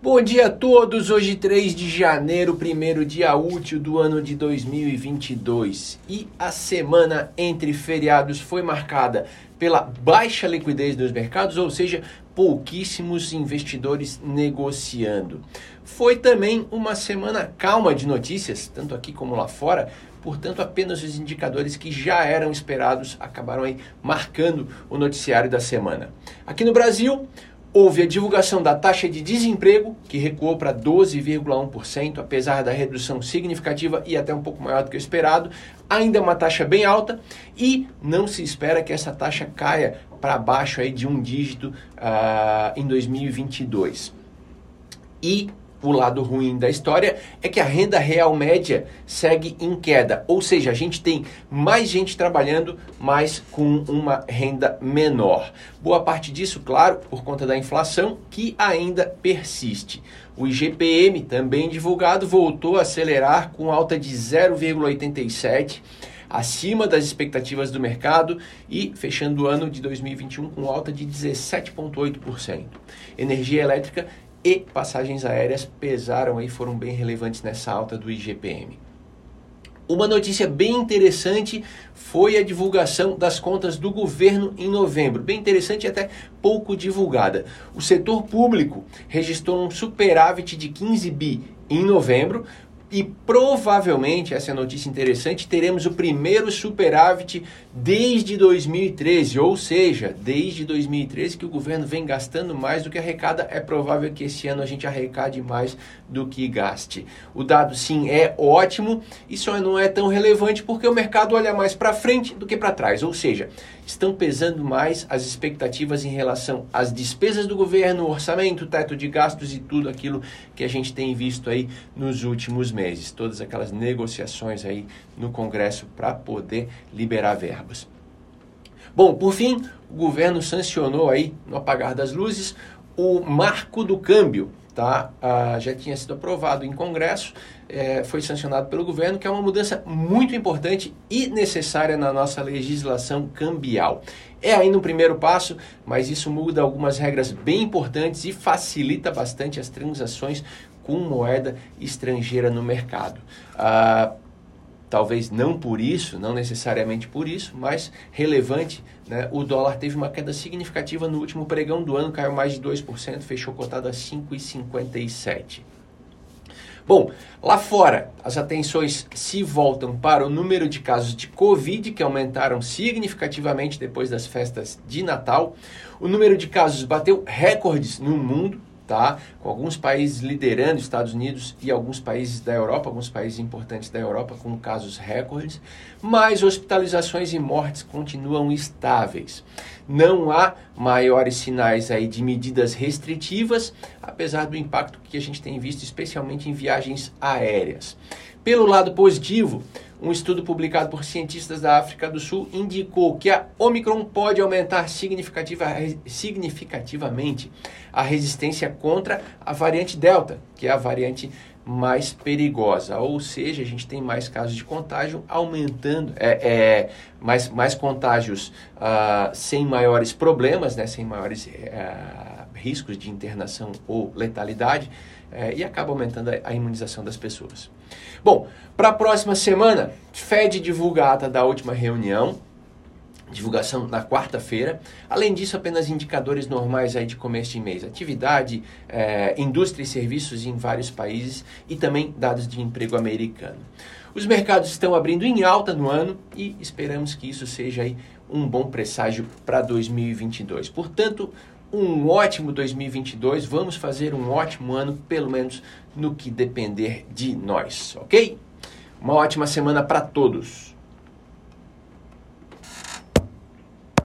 Bom dia a todos, hoje 3 de janeiro, primeiro dia útil do ano de 2022 e a semana entre feriados foi marcada pela baixa liquidez dos mercados, ou seja, pouquíssimos investidores negociando. Foi também uma semana calma de notícias, tanto aqui como lá fora, portanto, apenas os indicadores que já eram esperados acabaram aí marcando o noticiário da semana. Aqui no Brasil, Houve a divulgação da taxa de desemprego, que recuou para 12,1%, apesar da redução significativa e até um pouco maior do que o esperado. Ainda é uma taxa bem alta e não se espera que essa taxa caia para baixo aí de um dígito uh, em 2022. E o lado ruim da história é que a renda real média segue em queda, ou seja, a gente tem mais gente trabalhando, mas com uma renda menor. Boa parte disso, claro, por conta da inflação que ainda persiste. O IGPM, também divulgado, voltou a acelerar com alta de 0,87 acima das expectativas do mercado e fechando o ano de 2021 com alta de 17,8%. Energia elétrica e passagens aéreas pesaram e foram bem relevantes nessa alta do IGPM. Uma notícia bem interessante foi a divulgação das contas do governo em novembro. Bem interessante e até pouco divulgada. O setor público registrou um superávit de 15 bi em novembro, e provavelmente, essa é notícia interessante, teremos o primeiro superávit desde 2013, ou seja, desde 2013 que o governo vem gastando mais do que arrecada, é provável que esse ano a gente arrecade mais do que gaste. O dado sim é ótimo, isso não é tão relevante porque o mercado olha mais para frente do que para trás, ou seja, estão pesando mais as expectativas em relação às despesas do governo, orçamento, teto de gastos e tudo aquilo que a gente tem visto aí nos últimos meses, todas aquelas negociações aí no Congresso para poder liberar verbas. Bom, por fim, o governo sancionou aí no apagar das luzes o marco do câmbio, tá? Ah, já tinha sido aprovado em Congresso, é, foi sancionado pelo governo, que é uma mudança muito importante e necessária na nossa legislação cambial. É ainda um primeiro passo, mas isso muda algumas regras bem importantes e facilita bastante as transações com moeda estrangeira no mercado. Ah, talvez não por isso, não necessariamente por isso, mas relevante, né? o dólar teve uma queda significativa no último pregão do ano, caiu mais de 2%, fechou cotado a 5,57. Bom, lá fora, as atenções se voltam para o número de casos de Covid, que aumentaram significativamente depois das festas de Natal. O número de casos bateu recordes no mundo, tá? Com alguns países liderando, Estados Unidos e alguns países da Europa, alguns países importantes da Europa com casos recordes, mas hospitalizações e mortes continuam estáveis. Não há maiores sinais aí de medidas restritivas, apesar do impacto que a gente tem visto especialmente em viagens aéreas. Pelo lado positivo, um estudo publicado por cientistas da África do Sul indicou que a Omicron pode aumentar significativa, significativamente a resistência contra a variante Delta, que é a variante mais perigosa. Ou seja, a gente tem mais casos de contágio aumentando, é, é mais, mais contágios uh, sem maiores problemas, né, sem maiores uh, riscos de internação ou letalidade é, e acaba aumentando a, a, imunização das pessoas. Bom, para a próxima semana, Fed divulga a ata da última reunião, divulgação na quarta-feira. Além disso, apenas indicadores normais aí de começo de mês, atividade, é, indústria e serviços em vários países e também dados de emprego americano. Os mercados estão abrindo em alta no ano e esperamos que isso seja aí um bom presságio para 2022. Portanto, um ótimo 2022. Vamos fazer um ótimo ano, pelo menos no que depender de nós, ok? Uma ótima semana para todos.